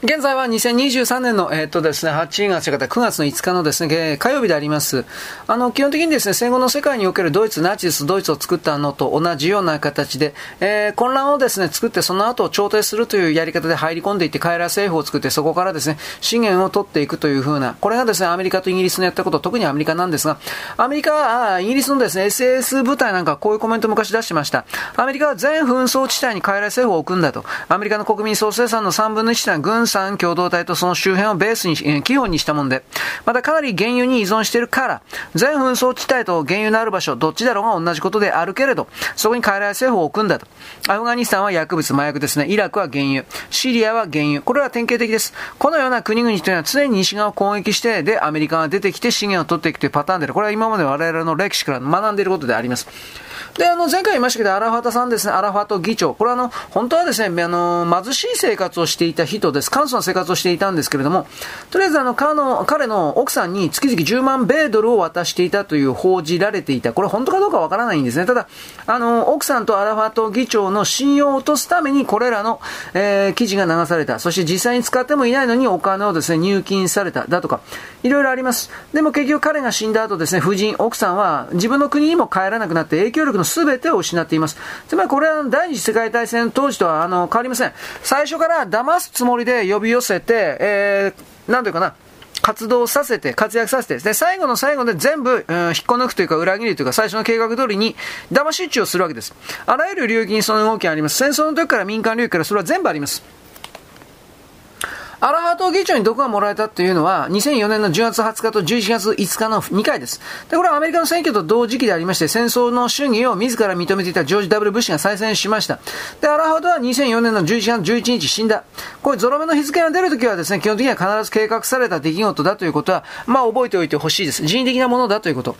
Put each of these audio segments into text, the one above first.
現在は2023年の、え、っとですね、8月、9月の5日のですね、火曜日であります。あの、基本的にですね、戦後の世界におけるドイツ、ナチス、ドイツを作ったのと同じような形で、えー、混乱をですね、作って、その後、調停するというやり方で入り込んでいって、カイラ政府を作って、そこからですね、資源を取っていくというふうな、これがですね、アメリカとイギリスのやったこと、特にアメリカなんですが、アメリカは、イギリスのですね、SS 部隊なんかこういうコメント昔出してました。アメリカは全紛争地帯にカイラ政府を置くんだと。アメリカの国民総生産の3分の1は軍産共同体とその周辺をベースに、え基本にしたもんで、またかなり原油に依存しているから、全紛争地帯と原油のある場所、どっちだろうが同じことであるけれど、そこに傀儡政府を置くんだと。アフガニスタンは薬物、麻薬ですね。イラクは原油。シリアは原油。これは典型的です。このような国々というのは常に西側を攻撃して、で、アメリカが出てきて資源を取っていくというパターンである、これは今まで我々の歴史から学んでいることであります。で、あの、前回言いましたけど、アラファタさんですね、アラファト議長。これはあの、本当はですね、あの、貧しい生活をしていた人です。簡素な生活をしていたんですけれども、とりあえずあの、彼の、彼の奥さんに月々10万米ドルを渡していたという報じられていた。これ本当かどうかわからないんですね。ただ、あの、奥さんとアラファト議長の信用を落とすために、これらの、えー、記事が流された。そして実際に使ってもいないのにお金をですね、入金された。だとか、いろいろあります。でも結局彼が死んだ後ですね、夫人、奥さんは自分の国にも帰らなくなって影響力の全てを失っています。つまりこれは第二次世界大戦当時とはあの変わりません。最初から騙すつもりで呼び寄せて、えー、なんというかな、活動させて、活躍させて、で、最後の最後で全部、うん、引っこ抜くというか裏切りというか最初の計画通りに騙し討ちをするわけです。あらゆる領域にその動きがあります。戦争の時から民間領域からそれは全部あります。アラハト議長に毒がもらえたというのは、2004年の10月20日と11月5日の2回です。で、これはアメリカの選挙と同時期でありまして、戦争の主義を自ら認めていたジョージ・ W・ ブッシュが再選しました。で、アラハトは2004年の11月11日死んだ。これゾロ目の日付が出るときはですね、基本的には必ず計画された出来事だということは、まあ覚えておいてほしいです。人為的なものだということ。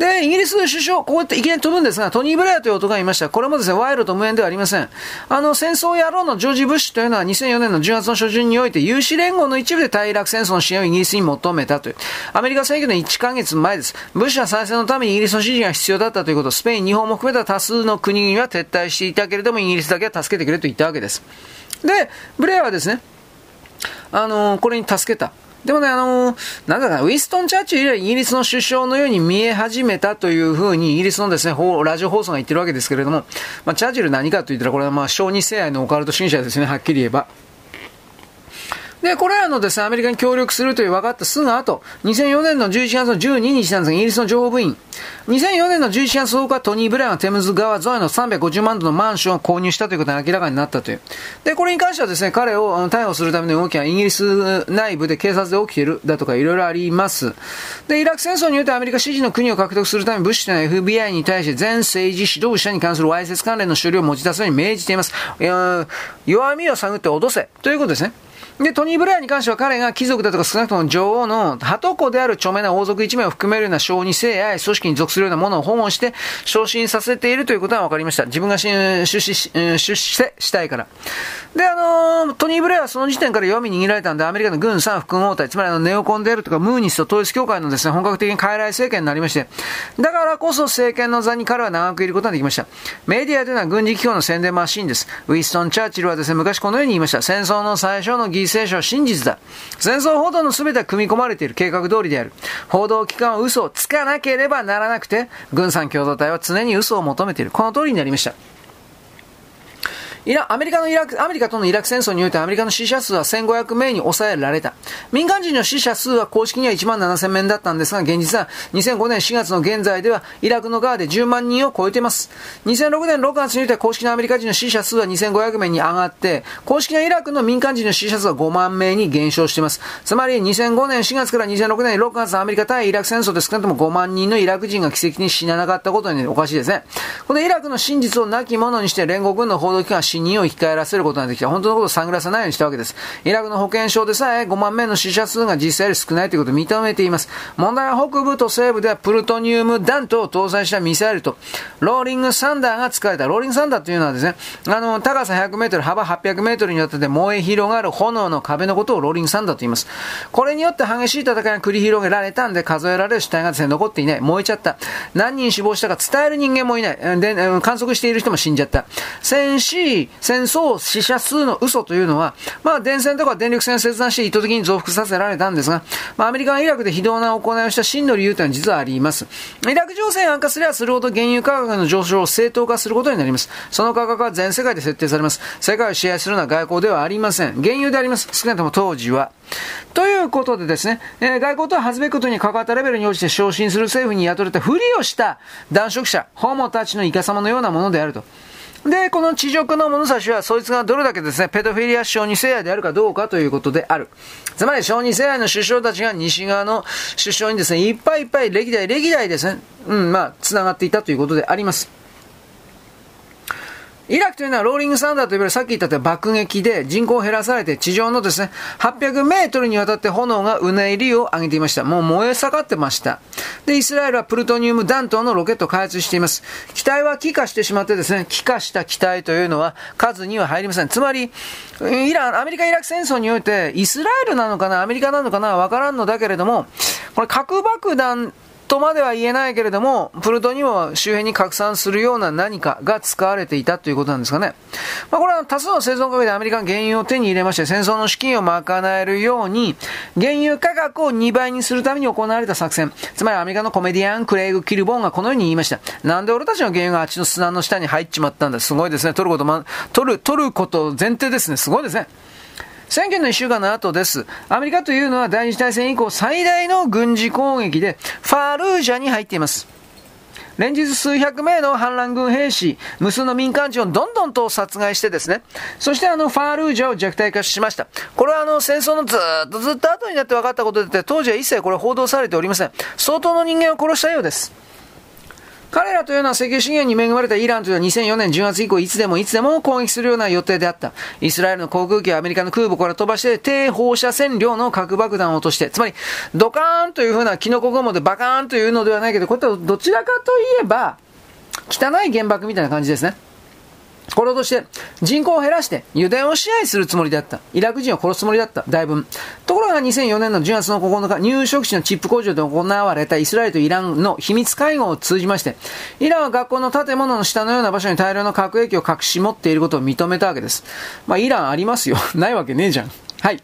で、イギリスの首相、こうやっていきなり飛ぶんですが、トニー・ブレアという男がいました。これもですね、賄賂と無縁ではありません。あの、戦争野郎のジョージ・ブッシュというのは2004年の10月の初旬において、有志連合の一部で対イラク戦争の支援をイギリスに求めたという。アメリカ選挙の1ヶ月前です。ブッシュは再選のためにイギリスの支持が必要だったということ、スペイン、日本も含めた多数の国々は撤退していたけれども、イギリスだけは助けてくれと言ったわけです。で、ブレアはですね、あのこれに助けた。でもね、あのー、なんだかウィストン・チャーチル以来イギリスの首相のように見え始めたというふうに、イギリスのですね、ラジオ放送が言ってるわけですけれども、まあ、チャーチル何かと言ったら、これはまあ、小児性愛のオカルト信者ですね、はっきり言えば。で、これらのですね、アメリカに協力するという分かったすぐ後、2004年の11月の12日なんですが、イギリスの情報部員、2004年の11月10日、トニー・ブレアがテムズ川沿いの350万ドルのマンションを購入したということが明らかになったという。で、これに関してはですね、彼を逮捕するための動きはイギリス内部で警察で起きているだとかいろいろあります。で、イラク戦争によってアメリカ支持の国を獲得するため、ブッシュの FBI に対して全政治指導者に関するわいせつ関連の処理を持ち出すように命じています。弱みを探って脅せということですね。で、トニー・ブレアに関しては彼が貴族だとか少なくとも女王の鳩子である著名な王族一名を含めるような小児性愛組織に属するようなものを保護して昇進させているということが分かりました。自分が出資し、出資ししたいから。で、あの、トニー・ブレアはその時点から弱み握られたんで、アメリカの軍産副王隊、つまりあの、ネオコンであるとか、ムーニスト統一協会のですね、本格的に傀儡政権になりまして、だからこそ政権の座に彼は長くいることができました。メディアというのは軍事機構の宣伝マシンです。ウィストン・チャーチルはですね、昔このように言いました。戦争の最初の犠聖書は真実だ。戦争報道の全ては組み込まれている計画通りである。報道機関は嘘をつかなければならなくて、軍産共同体は常に嘘を求めている。この通りになりました。イラアメリカのイラク、アメリカとのイラク戦争においてアメリカの死者数は1500名に抑えられた。民間人の死者数は公式には1万7000名だったんですが、現実は2005年4月の現在ではイラクの側で10万人を超えています。2006年6月において公式のアメリカ人の死者数は2500名に上がって、公式なイラクの民間人の死者数は5万名に減少しています。つまり2005年4月から2006年6月のアメリカ対イラク戦争で少なくとも5万人のイラク人が奇跡に死ななかったことにおかしいですね。このイラクの真実をなきものにして連合軍の報道機関は死人を生き返らせることができた。本当のことを探らせないようにしたわけです。イラクの保健省でさえ5万名の死者数が実際より少ないということを認めています。問題は北部と西部ではプルトニウム弾頭を搭載したミサイルと、ローリングサンダーが使われた。ローリングサンダーというのはですね、あの、高さ100メートル、幅800メートルにわたって燃え広がる炎の壁のことをローリングサンダーと言います。これによって激しい戦いが繰り広げられたんで、数えられる死体がですね、残っていない。燃えちゃった。何人死亡したか伝える人間もいない。で、観測している人も死んじゃった。戦死戦争死者数の嘘というのは、まあ、電線とか電力線を切断して意図的に増幅させられたんですが、まあ、アメリカがイラクで非道な行いをした真の理由というのは実はあります。イラク情勢が悪化すればするほど原油価格の上昇を正当化することになります。その価格は全世界で設定されます。世界を支配するのは外交ではありません。原油であります。少なくとも当時は。ということでですね、えー、外交とは恥ずべきことに関わったレベルに応じて昇進する政府に雇われたふりをした男色者、ホモたちのイカ様のようなものであると。で、この地上の物差しは、そいつがどれだけですね、ペドフィリア小児世愛であるかどうかということである。つまり、小児世愛の首相たちが西側の首相にですね、いっぱいいっぱい歴代、歴代ですね、うん、まあ、繋がっていたということであります。イラクというのはローリングサンダーと呼ばれるさっき言った爆撃で人口を減らされて地上のですね、800メートルにわたって炎がうねりを上げていました。もう燃え盛ってました。で、イスラエルはプルトニウム弾頭のロケットを開発しています。機体は気化してしまってですね、気化した機体というのは数には入りません。つまり、イラン、アメリカ・イラク戦争において、イスラエルなのかな、アメリカなのかな、わからんのだけれども、これ核爆弾とまでは言えないけれども、プルトニウムを周辺に拡散するような何かが使われていたということなんですかね。まあ、これは多数の生存国でアメリカが原油を手に入れまして、戦争の資金を賄えるように、原油価格を2倍にするために行われた作戦。つまりアメリカのコメディアン、クレイグ・キルボンがこのように言いました。なんで俺たちの原油があっちの砂の下に入っちまったんだ。すごいですね。取ること、ま、取る、取ること前提ですね。すごいですね。選挙の1週間の後です。アメリカというのは第二次大戦以降最大の軍事攻撃でファールージャに入っています。連日数百名の反乱軍兵士、無数の民間人をどんどんと殺害してですね、そしてあのファールージャを弱体化しました。これはあの戦争のずっとずっと後になって分かったことで、当時は一切これ報道されておりません。相当の人間を殺したようです。彼らというのは石油資源に恵まれたイランというのは2004年10月以降いつでもいつでも攻撃するような予定であった。イスラエルの航空機はアメリカの空母から飛ばして低放射線量の核爆弾を落として、つまりドカーンというふうなキノコ雲でバカーンというのではないけど、これはどちらかといえば汚い原爆みたいな感じですね。これとして人口を減らして油田を支配するつもりだった。イラク人を殺すつもりだった。大分。ところが2004年の10月の9日、入植地のチップ工場で行われたイスラエルとイランの秘密会合を通じまして、イランは学校の建物の下のような場所に大量の核兵器を隠し持っていることを認めたわけです。まあ、イランありますよ。ないわけねえじゃん。はい。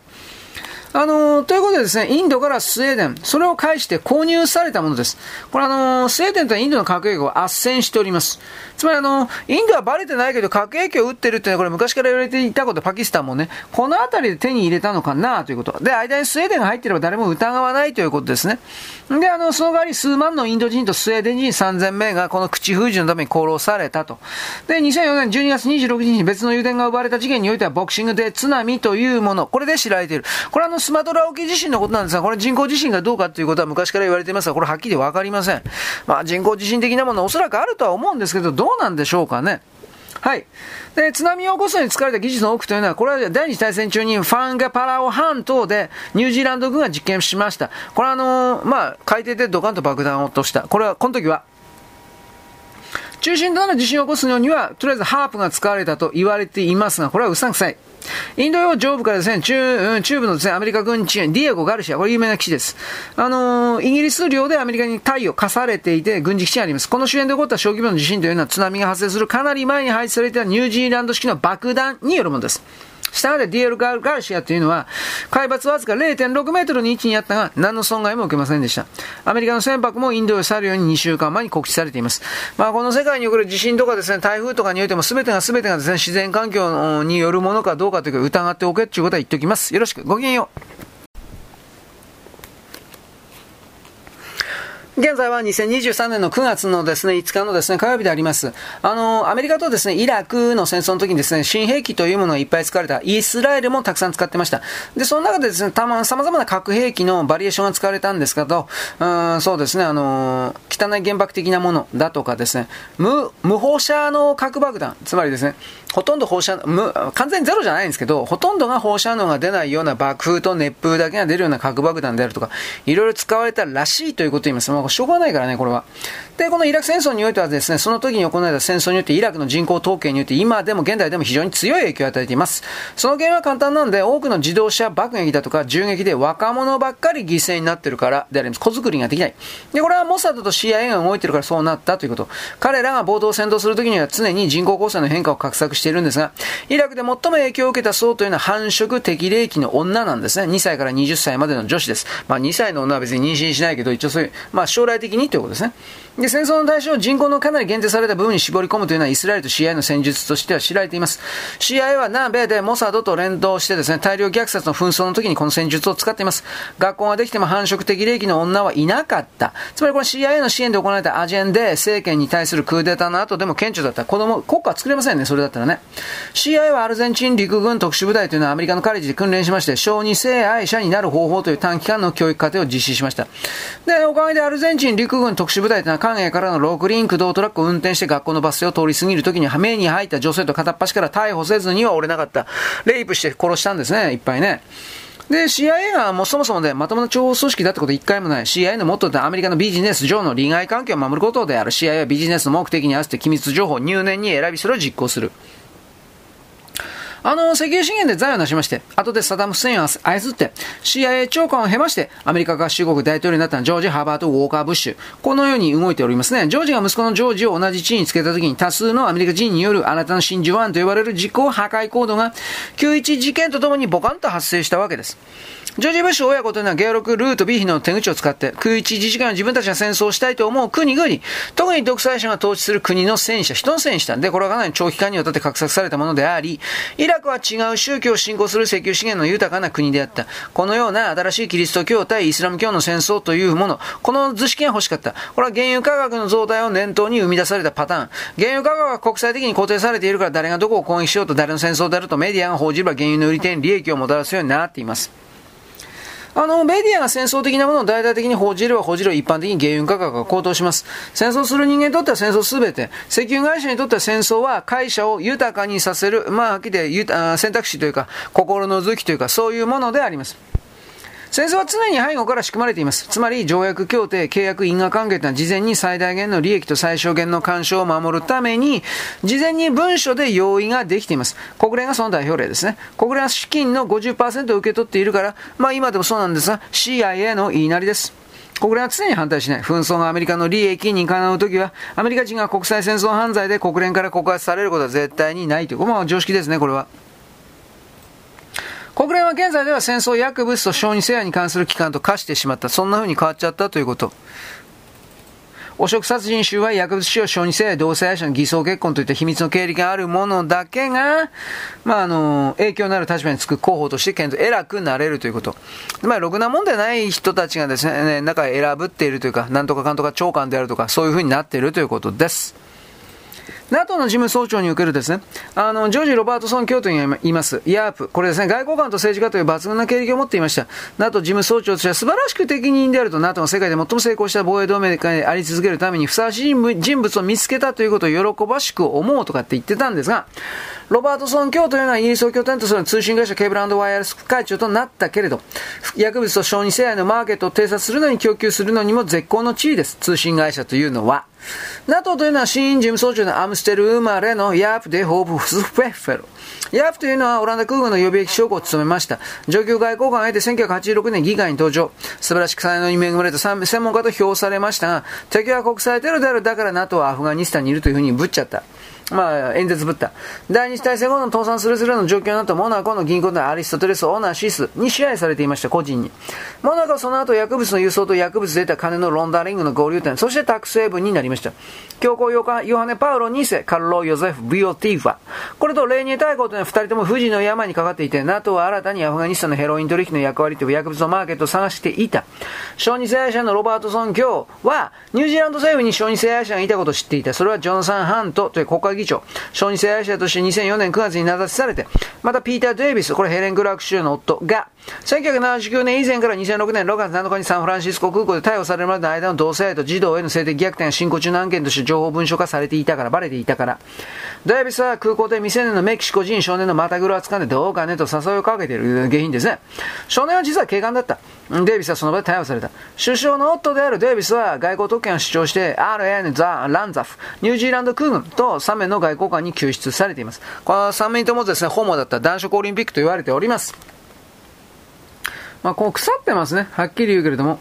あのー、ということでですね、インドからスウェーデン、それを介して購入されたものです。これあのー、スウェーデンとはインドの核兵器を斡旋しております。つまりあのー、インドはバレてないけど核兵器を撃ってるっていうのはこれ昔から言われていたこと、パキスタンもね、この辺りで手に入れたのかなということ。で、間にスウェーデンが入っていれば誰も疑わないということですね。で、あの、その代わり数万のインド人とスウェーデン人3000名がこの口封じのために殺されたと。で、2004年12月26日に別の油田が奪われた事件においてはボクシングで津波というもの、これで知られている。これあの、スマトラ沖地震のことなんですが、これ人工地震がどうかということは昔から言われていますが、これはっきりわかりません。まあ人工地震的なものおそらくあるとは思うんですけど、どうなんでしょうかね。はい。で、津波を起こすのに使われた技術の多くというのは、これは第二次大戦中にファンガパラオ半島でニュージーランド軍が実験しました。これはあのー、まあ、海底でドカンと爆弾を落とした。これは、この時は、中心となる地震を起こすのには、とりあえずハープが使われたと言われていますが、これはうさんくさい。インド洋上部からですね、中、中部のですね、アメリカ軍地、ディエゴ・ガルシア、これ有名な基地です。あのー、イギリス領でアメリカに対を課されていて、軍事基地があります。この周辺で起こった小規模の地震というのは津波が発生するかなり前に配置されてたニュージーランド式の爆弾によるものです。したがってディエル・ガルシアというのは、海抜わずか0.6メートルに位置にあったが、何の損害も受けませんでした。アメリカの船舶もインドへ去るように2週間前に告知されています。まあ、この世界における地震とかですね、台風とかにおいても全てが全てがですね、自然環境によるものかどうかというか疑っておけということは言っておきます。よろしく。ごきげんよう。現在は2023年の9月のですね、5日のですね、火曜日であります。あの、アメリカとですね、イラクの戦争の時にですね、新兵器というものがいっぱい使われた。イスラエルもたくさん使ってました。で、その中でですね、たま、様々な核兵器のバリエーションが使われたんですけど、うん、そうですね、あの、汚い原爆的なものだとかですね、無、無放射能核爆弾、つまりですね、ほとんど放射、無、完全にゼロじゃないんですけど、ほとんどが放射能が出ないような爆風と熱風だけが出るような核爆弾であるとか、いろいろ使われたらしいということを言います。もしょうがないからね、これは。で、このイラク戦争においてはですね、その時に行われた戦争によってイラクの人口統計によって今でも現代でも非常に強い影響を与えています。その原因は簡単なんで、多くの自動車爆撃だとか銃撃で若者ばっかり犠牲になってるからであります。子作りができない。で、これはモサドと CIA が動いてるからそうなったということ。彼らが暴動を先導するときには常に人口構成の変化を画策しているんですが、イラクで最も影響を受けた層というのは繁殖適齢期の女なんですね。2歳から20歳までの女子です。まあ2歳の女は別に妊娠しないけど、一応そういう、まあ将来的にということですね。で、戦争の対象を人口のかなり限定された部分に絞り込むというのはイスラエルと CIA の戦術としては知られています。CIA は南米でモサドと連動してですね、大量虐殺の紛争の時にこの戦術を使っています。学校ができても繁殖的齢期の女はいなかった。つまりこれ CIA の支援で行われたアジェンデ政権に対するクーデターの後でも顕著だった子供、国家は作れませんね、それだったらね。CIA はアルゼンチン陸軍特殊部隊というのはアメリカのカレッジで訓練しまして、小児性愛者になる方法という短期間の教育過程を実施しました。で、おかげでアルゼンチン陸軍特殊部隊というのは関営からのグリン駆動トラックを運転して学校のバス停を通り過ぎるときに、目に入った女性と片っ端から逮捕せずには折れなかった。レイプして殺したんですね、いっぱいね。で、CIA がもうそもそもでまともな諜報組織だってこと一回もない。CIA のモットーってアメリカのビジネス上の利害関係を守ることである。CIA はビジネスの目的に合わせて機密情報を入念に選び、それを実行する。あの、石油資源で財を成しまして、後でサダム・フセインを操って、CIA 長官を経まして、アメリカ合衆国大統領になったジョージ・ハーバート・ウォーカー・ブッシュ。このように動いておりますね。ジョージが息子のジョージを同じ地位につけた時に、多数のアメリカ人によるあなたの真珠湾と呼ばれる実行破壊行動が、9-1事件とともにボカンと発生したわけです。ジョージ・ブッシュ親子というのは、ゲオロク・ルート・ビーヒの手口を使って、空一自治会の自分たちが戦争をしたいと思う国々、特に独裁者が統治する国の戦車、人の戦車で、これはかなり長期間にわたって画策されたものであり、イラクは違う宗教を信仰する石油資源の豊かな国であった。このような新しいキリスト教対イスラム教の戦争というもの、この図式が欲しかった。これは原油価格の増大を念頭に生み出されたパターン。原油価格が国際的に固定されているから誰がどこを攻撃しようと誰の戦争であるとメディアが報じれば原油の売り手に利益をもたらすようになっています。あの、メディアが戦争的なものを大々的に報じれば報じる一般的に原油価格が高騰します。戦争する人間にとっては戦争すべて。石油会社にとっては戦争は会社を豊かにさせる、まあ、はっきり言選択肢というか、心の図きというか、そういうものであります。戦争は常に背後から仕組まれています。つまり、条約協定、契約因果関係というのは事前に最大限の利益と最小限の干渉を守るために、事前に文書で用意ができています。国連がその代表例ですね。国連は資金の50%を受け取っているから、まあ今でもそうなんですが、CIA の言いなりです。国連は常に反対しない。紛争がアメリカの利益にかなうときは、アメリカ人が国際戦争犯罪で国連から告発されることは絶対にないという。まあ常識ですね、これは。国連は現在では戦争薬物と小児性愛に関する機関と化してしまった。そんな風に変わっちゃったということ。汚職殺人収賄、薬物使用、小児性愛、同性愛者の偽装結婚といった秘密の経歴があるものだけが、まあ、あの、影響のある立場につく候補として検討、偉くなれるということ。まあ、ろくなもんでない人たちがですね、中選ぶっているというか、なんとかかんとか長官であるとか、そういう風になっているということです。NATO の事務総長におけるですね、あの、ジョージ・ロバートソン教徒にいます、ヤープ。これですね、外交官と政治家という抜群な経歴を持っていました。NATO 事務総長としては素晴らしく適任であると、NATO が世界で最も成功した防衛同盟会であり続けるためにふさわしい人物を見つけたということを喜ばしく思うとかって言ってたんですが、ロバートソン教というのはイギリスを拠点とする通信会社ケーブルワイヤレス会長となったけれど、薬物と小児性愛のマーケットを偵察するのに供給するのにも絶好の地位です。通信会社というのは。NATO というのは新事務総長のアムステル生まれのヤープ・デ・ホープ・フスフェッフェル。ヤープというのはオランダ空軍の予備役将校を務めました。上級外交官を経て1986年議会に登場。素晴らしく才能に恵まれた専門家と評されましたが、敵は国際テロであるだから NATO はアフガニスタンにいるというふうにぶっちゃった。まあ、演説ぶった。第二次大戦後の倒産するするの状況になったモナコの銀行のアリストテレス・オーナーシスに支配されていました、個人に。モナコはその後薬物の輸送と薬物で得た金のロンダリングの合流点、そしてタクス成分になりました。教皇ヨハネ・パウロ2世、カルロ・ヨゼフ・ビオティファ。これとレーニエ大公というのは二人とも富士の山にかかっていて、NATO は新たにアフガニスタンのヘロイン取引の役割という薬物のマーケットを探していた。小児性愛者のロバートソン教は、ニュージーランド政府に小児性愛者がいたことを知っていた。それはジョンサン・ハントという国会議長。小児性愛者として2004年9月に名指しされて、またピーター・デイビス、これヘレン・クラーク州の夫が、1979年以前から2006年6月7日にサンフランシスコ空港で逮捕されるまでの間の同性愛と児童への性的虐待が進行中の案件として情報文書化されていたから、バレていたから。デイビスは空港で未成年のメキシコ人少年のまたぐろを掴んでどうかねと誘いをかけている下品ですね。少年は実は警官だった。デイビスはその場で逮捕された。首相の夫であるデイビスは外交特権を主張して RN ザ・ランザフ、ニュージーランド空軍と3名の外交官に救出されています。この3名ともですね、ホモだった男色オリンピックと言われております。まあ、こう腐ってますね。はっきり言うけれども。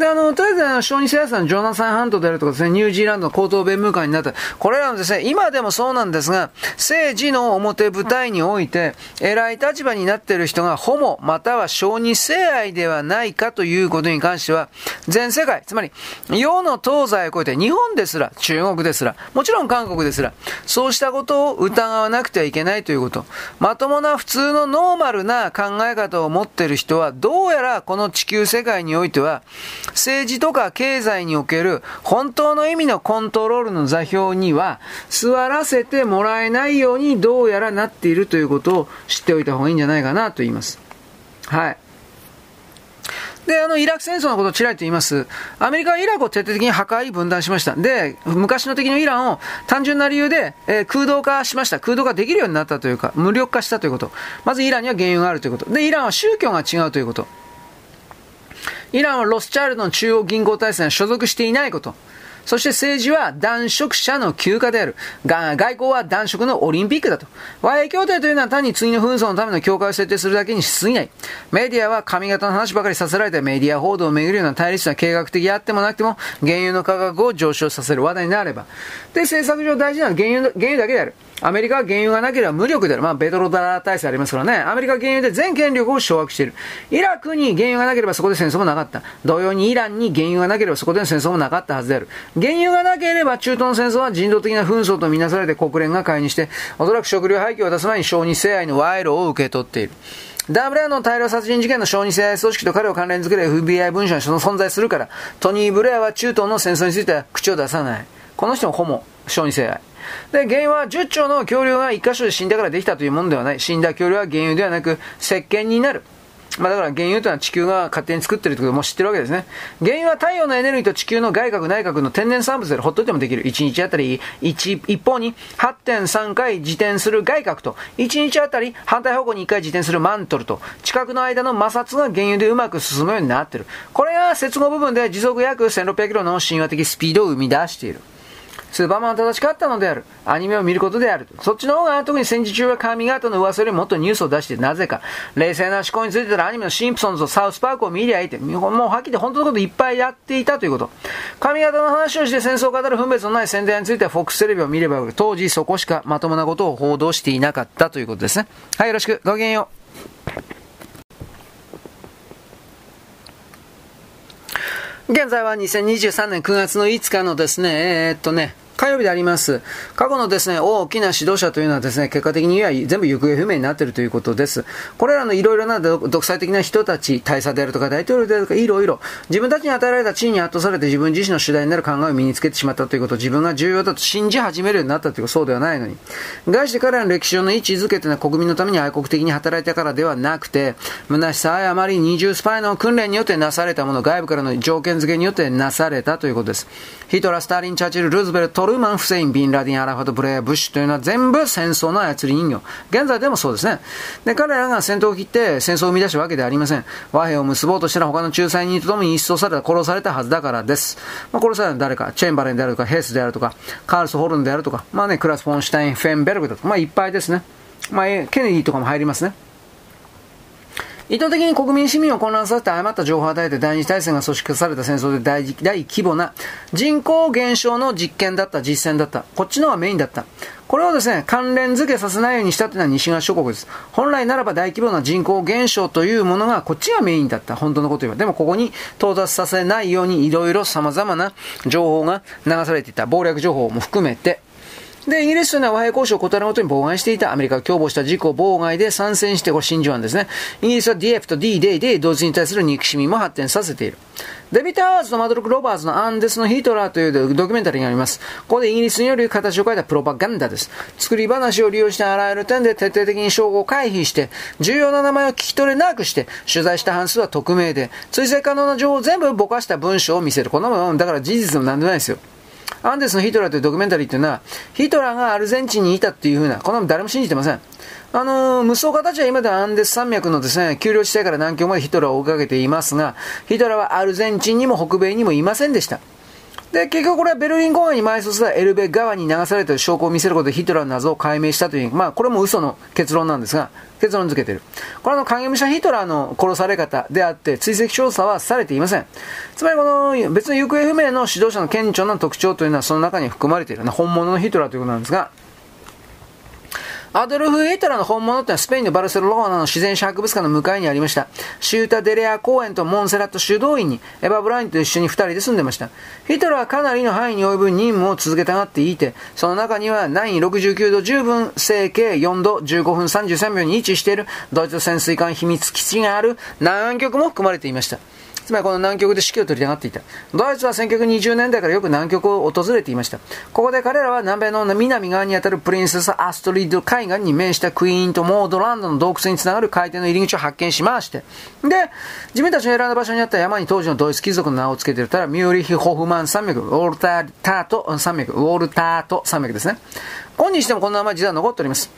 で、あの、とりあえず、小児生産、ジョナサン・ハントであるとかですね、ニュージーランドの高等弁務官になった。これらのですね、今でもそうなんですが、政治の表舞台において、偉い立場になっている人がホモ、または小児性愛ではないかということに関しては、全世界、つまり、世の東西を超えて、日本ですら、中国ですら、もちろん韓国ですら、そうしたことを疑わなくてはいけないということ。まともな普通のノーマルな考え方を持っている人は、どうやらこの地球世界においては、政治とか経済における本当の意味のコントロールの座標には座らせてもらえないようにどうやらなっているということを知っておいた方がいいんじゃないかなと言います。はい。で、あの、イラク戦争のことをちらりと言います。アメリカはイラクを徹底的に破壊、分断しました。で、昔の敵のイランを単純な理由で、えー、空洞化しました。空洞化できるようになったというか、無力化したということ。まずイランには原油があるということ。で、イランは宗教が違うということ。イランはロスチャールドの中央銀行体制に所属していないこと。そして政治は男色者の休暇である。外交は男色のオリンピックだと。和平協定というのは単に次の紛争のための境界を設定するだけにしすぎない。メディアは髪型の話ばかりさせられてメディア報道をめぐるような対立は計画的あってもなくても原油の価格を上昇させる話題になれば。で、政策上大事なのは原油原油だけである。アメリカは原油がなければ無力である。まあ、ベトロダラ体制ありますからね。アメリカは原油で全権力を掌握している。イラクに原油がなければそこで戦争もなかった。同様にイランに原油がなければそこでの戦争もなかったはずである。原油がなければ中東の戦争は人道的な紛争とみなされて国連が介入して、おそらく食料廃棄を出す前に小児性愛の賄賂を受け取っている。ダブルの大量殺人事件の小児性愛組織と彼を関連づける FBI 文書にその存在するから、トニー・ブレアは中東の戦争については口を出さない。この人もホモ、小児性愛。で、原因は10兆の恐竜が1箇所で死んだからできたというものではない。死んだ恐竜は原油ではなく、石鹸になる。まあだから原油というのは地球が勝手に作ってるってことも知ってるわけですね。原油は太陽のエネルギーと地球の外核内核の天然産物でほっといてもできる。1日あたり 1, 一方に8.3回自転する外核と、1日あたり反対方向に1回自転するマントルと、地殻の間の摩擦が原油でうまく進むようになってる。これが接合部分で時速約1600キロの神話的スピードを生み出している。スーパーマンは正しかったのである。アニメを見ることである。そっちの方が特に戦時中は髪型の噂よりもっとニュースを出して、なぜか。冷静な思考についてたらアニメのシンプソンズとサウスパークを見りゃいいって、もうはっきり本当のこといっぱいやっていたということ。髪型の話をして戦争を語る分別のない宣伝についてはフォックステレビを見ればよい。当時そこしかまともなことを報道していなかったということですね。はい、よろしく。ごきげんよう。現在は2023年9月の5日のですね、えー、っとね、火曜日であります。過去のですね、大きな指導者というのはですね、結果的には全部行方不明になっているということです。これらのいろいろな独裁的な人たち、大佐であるとか大統領であるとかいろいろ、自分たちに与えられた地位に圧倒されて自分自身の主題になる考えを身につけてしまったということ、自分が重要だと信じ始めるようになったということ、そうではないのに。外して彼らの歴史上の位置づけというのは国民のために愛国的に働いたからではなくて、虚しさ、誤り、二重スパイの訓練によってなされたもの、外部からの条件付けによってなされたということです。ヒトラー、スターリン、チャーチル、ルーズベルト、ルーマン、フセイン、ビンラディン、アラファト、ブレア、ブッシュというのは全部戦争の操り人形。現在でもそうですね。で、彼らが戦闘を切って戦争を生み出したわけではありません。和平を結ぼうとしたら他の仲裁人とともに一掃された、殺されたはずだからです。まあ、殺されたのは誰か、チェンバレンであるとか、ヘースであるとか、カールス・ホルンであるとか、まあね、クラス・フォンシュタイン、フェンベルグとか、まあいっぱいですね。まあ、ケネディとかも入りますね。意図的に国民市民を混乱させて誤った情報を与えて第二次大戦が組織化された戦争で大大規模な人口減少の実験だった、実践だった。こっちの方がメインだった。これをですね、関連付けさせないようにしたというのは西側諸国です。本来ならば大規模な人口減少というものがこっちがメインだった。本当のこと言えば。でもここに到達させないようにいろいろ様々な情報が流されていた。謀略情報も含めて。で、イギリスというのは和平交渉を断るごとに妨害していた。アメリカが共謀した事故妨害で参戦して、これ真珠湾ですね。イギリスは DF と D-Day でドイツに対する憎しみも発展させている。デビット・アワーズとマドロック・ロバーズのアンデスのヒトラーというドキュメンタリーがあります。ここでイギリスによる形を変えたプロパガンダです。作り話を利用してあらゆる点で徹底的に称号を回避して、重要な名前を聞き取れなくして、取材した半数は匿名で、追跡可能な情報を全部ぼかした文章を見せる。こんなもの、だから事実でも何でもないですよ。アンデスのヒトラーというドキュメンタリーっていうのは、ヒトラーがアルゼンチンにいたというふうな、この誰も信じてません。あのー、無双家たちは今ではアンデス山脈のですね、丘陵地帯から南極までヒトラーを追いかけていますが、ヒトラーはアルゼンチンにも北米にもいませんでした。で、結局これはベルリン公園に埋葬したエルベ川に流されてる証拠を見せることでヒトラーの謎を解明したという、まあこれも嘘の結論なんですが、結論付けてる。これはの影武者ヒトラーの殺され方であって、追跡調査はされていません。つまりこの別の行方不明の指導者の顕著な特徴というのはその中に含まれている、本物のヒトラーということなんですが、アドルフ・ヒトラの本物ってのはスペインのバルセロナの自然史博物館の向かいにありました。シュータ・デレア公園とモンセラット修道院にエヴァ・ブラインと一緒に二人で住んでました。ヒトラーはかなりの範囲に及ぶ任務を続けたがっていて、その中には南緯69度10分、整形4度15分33秒に位置しているドイツ潜水艦秘密基地がある南極も含まれていました。つまりこの南極で指揮を取りたがっていた。ドイツは1920年代からよく南極を訪れていました。ここで彼らは南米の南側にあたるプリンセスアストリッド海岸に面したクイーンとモードランドの洞窟につながる海底の入り口を発見しまして、で、自分たちの選んだ場所にあった山に当時のドイツ貴族の名を付けていたら、ミューリヒ・ホフマン山脈、ウォルタータート山脈、ウォルタート山脈ですね。今日でもこの名前実は残っております。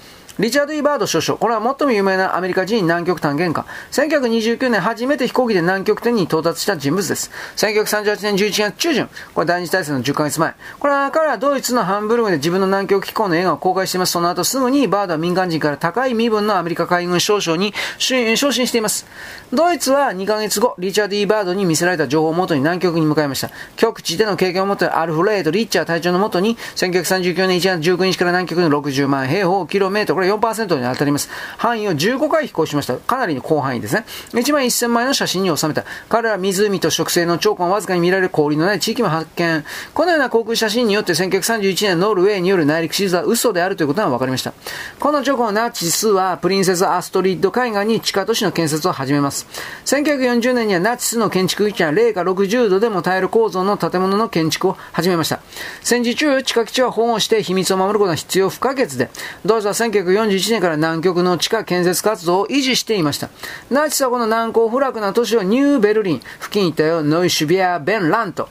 リチャード・イ・バード少将。これは最も有名なアメリカ人南極探検家。1929年初めて飛行機で南極点に到達した人物です。1938年11月中旬。これ第二次大戦の10ヶ月前。これは彼はドイツのハンブルグで自分の南極機構の映画を公開しています。その後すぐにバードは民間人から高い身分のアメリカ海軍少将に昇進しています。ドイツは2ヶ月後、リチャード・イ・バードに見せられた情報をもとに南極に向かいました。極地での経験をもとにアルフレード・リッチャー隊長のもとに、1939年1月19日から南極の60万平方キロメートル、4%に当たります。範囲を15回飛行しました。かなりの広範囲ですね。1万1000枚の写真に収めた。彼ら湖と植生の兆候をわずかに見られる氷のない地域も発見。このような航空写真によって1931年ノルウェーによる内陸手術は嘘であるということが分かりました。この直後、ナチスはプリンセスアストリッド海岸に地下都市の建設を始めます。。1940年にはナチスの建築基地は零下60度でも耐える構造の建物の建築を始めました。戦時中、地下基地は保護して秘密を守ることが必要不可欠で、ドイツは1941年から南極の地下建設活動を維持していました。ナチスはこの難攻不落な都市をニューベルリン、付近一帯をノイシュビア・ベンラント、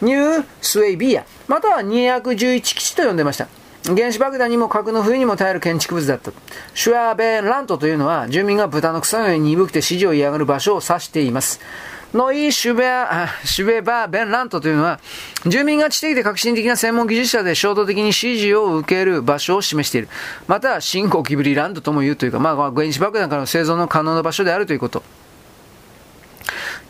ニュースウェイビア、または211基地と呼んでました。原子爆弾にも核の冬にも耐える建築物だった。シュアーベンラントというのは、住民が豚の草のように鈍くて指示を嫌がる場所を指しています。ノイ・シュベア、シュベバー・ベンラントというのは、住民が知的で革新的な専門技術者で衝動的に支持を受ける場所を示している。また、新興キブリランドとも言うというか、まあ、原子爆弾からの製造の可能な場所であるということ。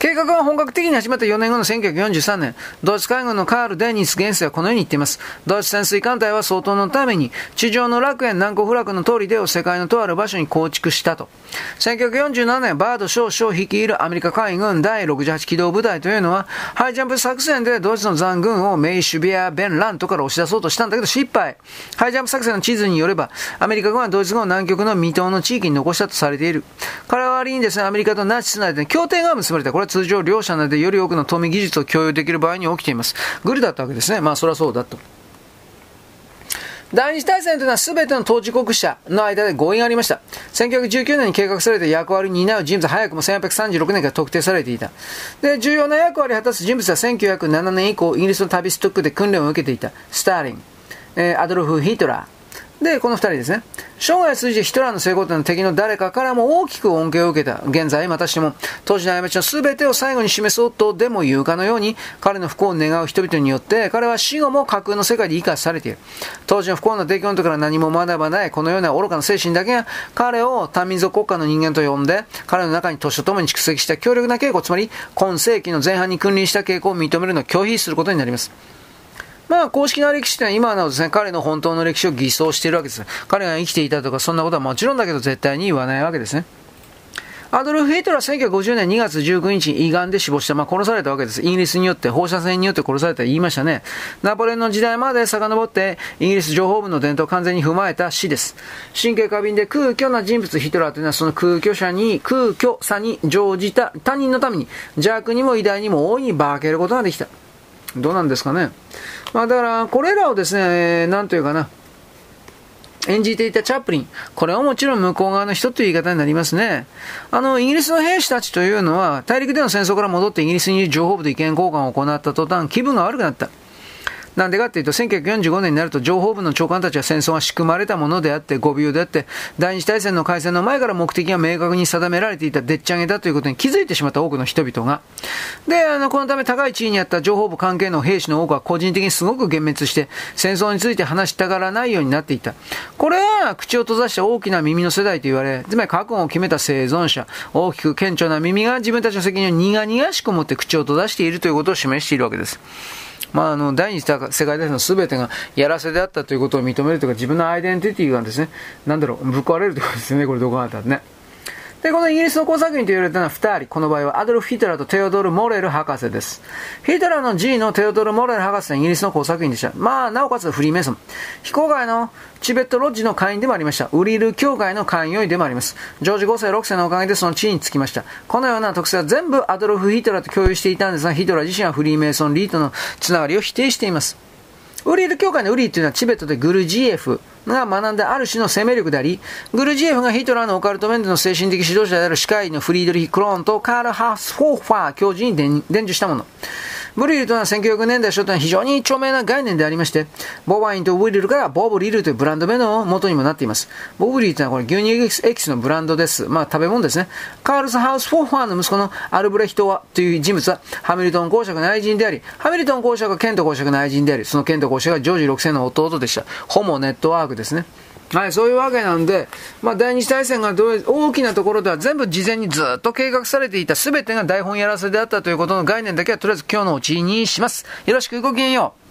計画が本格的に始まった4年後の1943年、ドイツ海軍のカール・デニス元帥はこのように言っています。ドイツ潜水艦隊は相当のために、地上の楽園南国不落の通りでを世界のとある場所に構築したと。1947年、バード少将率いるアメリカ海軍第68機動部隊というのは、ハイジャンプ作戦でドイツの残軍をメイ・シュビア・ベン・ラントから押し出そうとしたんだけど失敗。ハイジャンプ作戦の地図によれば、アメリカ軍はドイツ軍を南極の未踏の地域に残したとされている。代わりにですね、アメリカとナチスの間に協定が結ばれた。これは通常両者内でより多くの富技術を共有できる場合に起きています。グルだったわけですね。まあそれはそうだと。第二次大戦というのは全ての当事国者の間で合意がありました。1919年に計画された役割に担う人物は早くも1836年から特定されていた。で、重要な役割を果たす人物は1907年以降、イギリスの旅ストックで訓練を受けていた。スターリン、えー、アドルフ・ヒトラー、で、この二人ですね。生涯通じてヒトラーの成功というのは敵の誰かからも大きく恩恵を受けた。現在、またしても、当時の過ちの全てを最後に示そうとでも言うかのように、彼の不幸を願う人々によって、彼は死後も架空の世界で生かされている。当時の不幸な出来事から何も学ばない、このような愚かな精神だけが、彼を多民族国家の人間と呼んで、彼の中に年とともに蓄積した強力な傾向、つまり、今世紀の前半に君臨した傾向を認めるのを拒否することになります。まあ、公式な歴史というのは今のですね、彼の本当の歴史を偽装しているわけです。彼が生きていたとか、そんなことはもちろんだけど絶対に言わないわけですね。アドルフ・ヒトラーは1950年2月19日に胃がんで死亡した。まあ、殺されたわけです。イギリスによって、放射線によって殺された言いましたね。ナポレオンの時代まで遡って、イギリス情報部の伝統を完全に踏まえた死です。神経過敏で空虚な人物ヒトラーというのはその空虚者に、空虚さに乗じた他人のために邪悪にも偉大にも大いに化けることができた。どうなんですかね。まあだから、これらをですね、なんというかな、演じていたチャップリン。これはもちろん向こう側の人という言い方になりますね。あの、イギリスの兵士たちというのは、大陸での戦争から戻ってイギリスに情報部と意見交換を行った途端、気分が悪くなった。なんでかっていうと、1945年になると情報部の長官たちは戦争が仕組まれたものであって、誤謬であって、第二次大戦の開戦の前から目的が明確に定められていたでっち上げだということに気づいてしまった多くの人々が。で、あの、このため高い地位にあった情報部関係の兵士の多くは個人的にすごく幻滅して、戦争について話したがらないようになっていた。これは口を閉ざした大きな耳の世代と言われ、つまり覚悟を決めた生存者、大きく顕著な耳が自分たちの責任を苦々しく持って口を閉ざしているということを示しているわけです。まあ、あの、第二次世界大戦の全てがやらせであったということを認めるというか、自分のアイデンティティがですね、なんだろう、ぶっ壊れるということですね、これどこがあったらね。で、このイギリスの工作員と言われたのは2人。この場合はアドルフ・ヒトラーとテオドル・モレル博士です。ヒトラーの G のテオドル・モレル博士はイギリスの工作員でした。まあ、なおかつフリーメイソン。非公開のチベットロッジの会員でもありました。ウリル教会の会員よりでもあります。ジョージ5世、6世のおかげでその地位につきました。このような特性は全部アドルフ・ヒトラーと共有していたんですが、ヒトラー自身はフリーメイソン・リートのつながりを否定しています。ウリル教会のウリーというのはチベットでグルジエフが学んだある種の生命力であり、グルジエフがヒトラーのオカルト面での精神的指導者である歯科医のフリードリヒ・クローンとカール・ハース・フォーファー教授に伝授したもの。ブリルというのは1900年代初頭は非常に著名な概念でありまして、ボバインとブリルからボブリルというブランド名の元にもなっています。ボブリルというのはこれ牛乳エキスのブランドです。まあ食べ物ですね。カールス・ハウス・フォーファーの息子のアルブレヒトはという人物はハミルトン公爵の愛人であり、ハミルトン公爵はケント公爵の愛人であり、そのケント公爵がジョージ6世の弟でした。ホモネットワークですね。はい、そういうわけなんで、まあ、第二次大戦がどう大きなところでは全部事前にずっと計画されていた全てが台本やらせであったということの概念だけはとりあえず今日のうちにします。よろしくごきげんよう。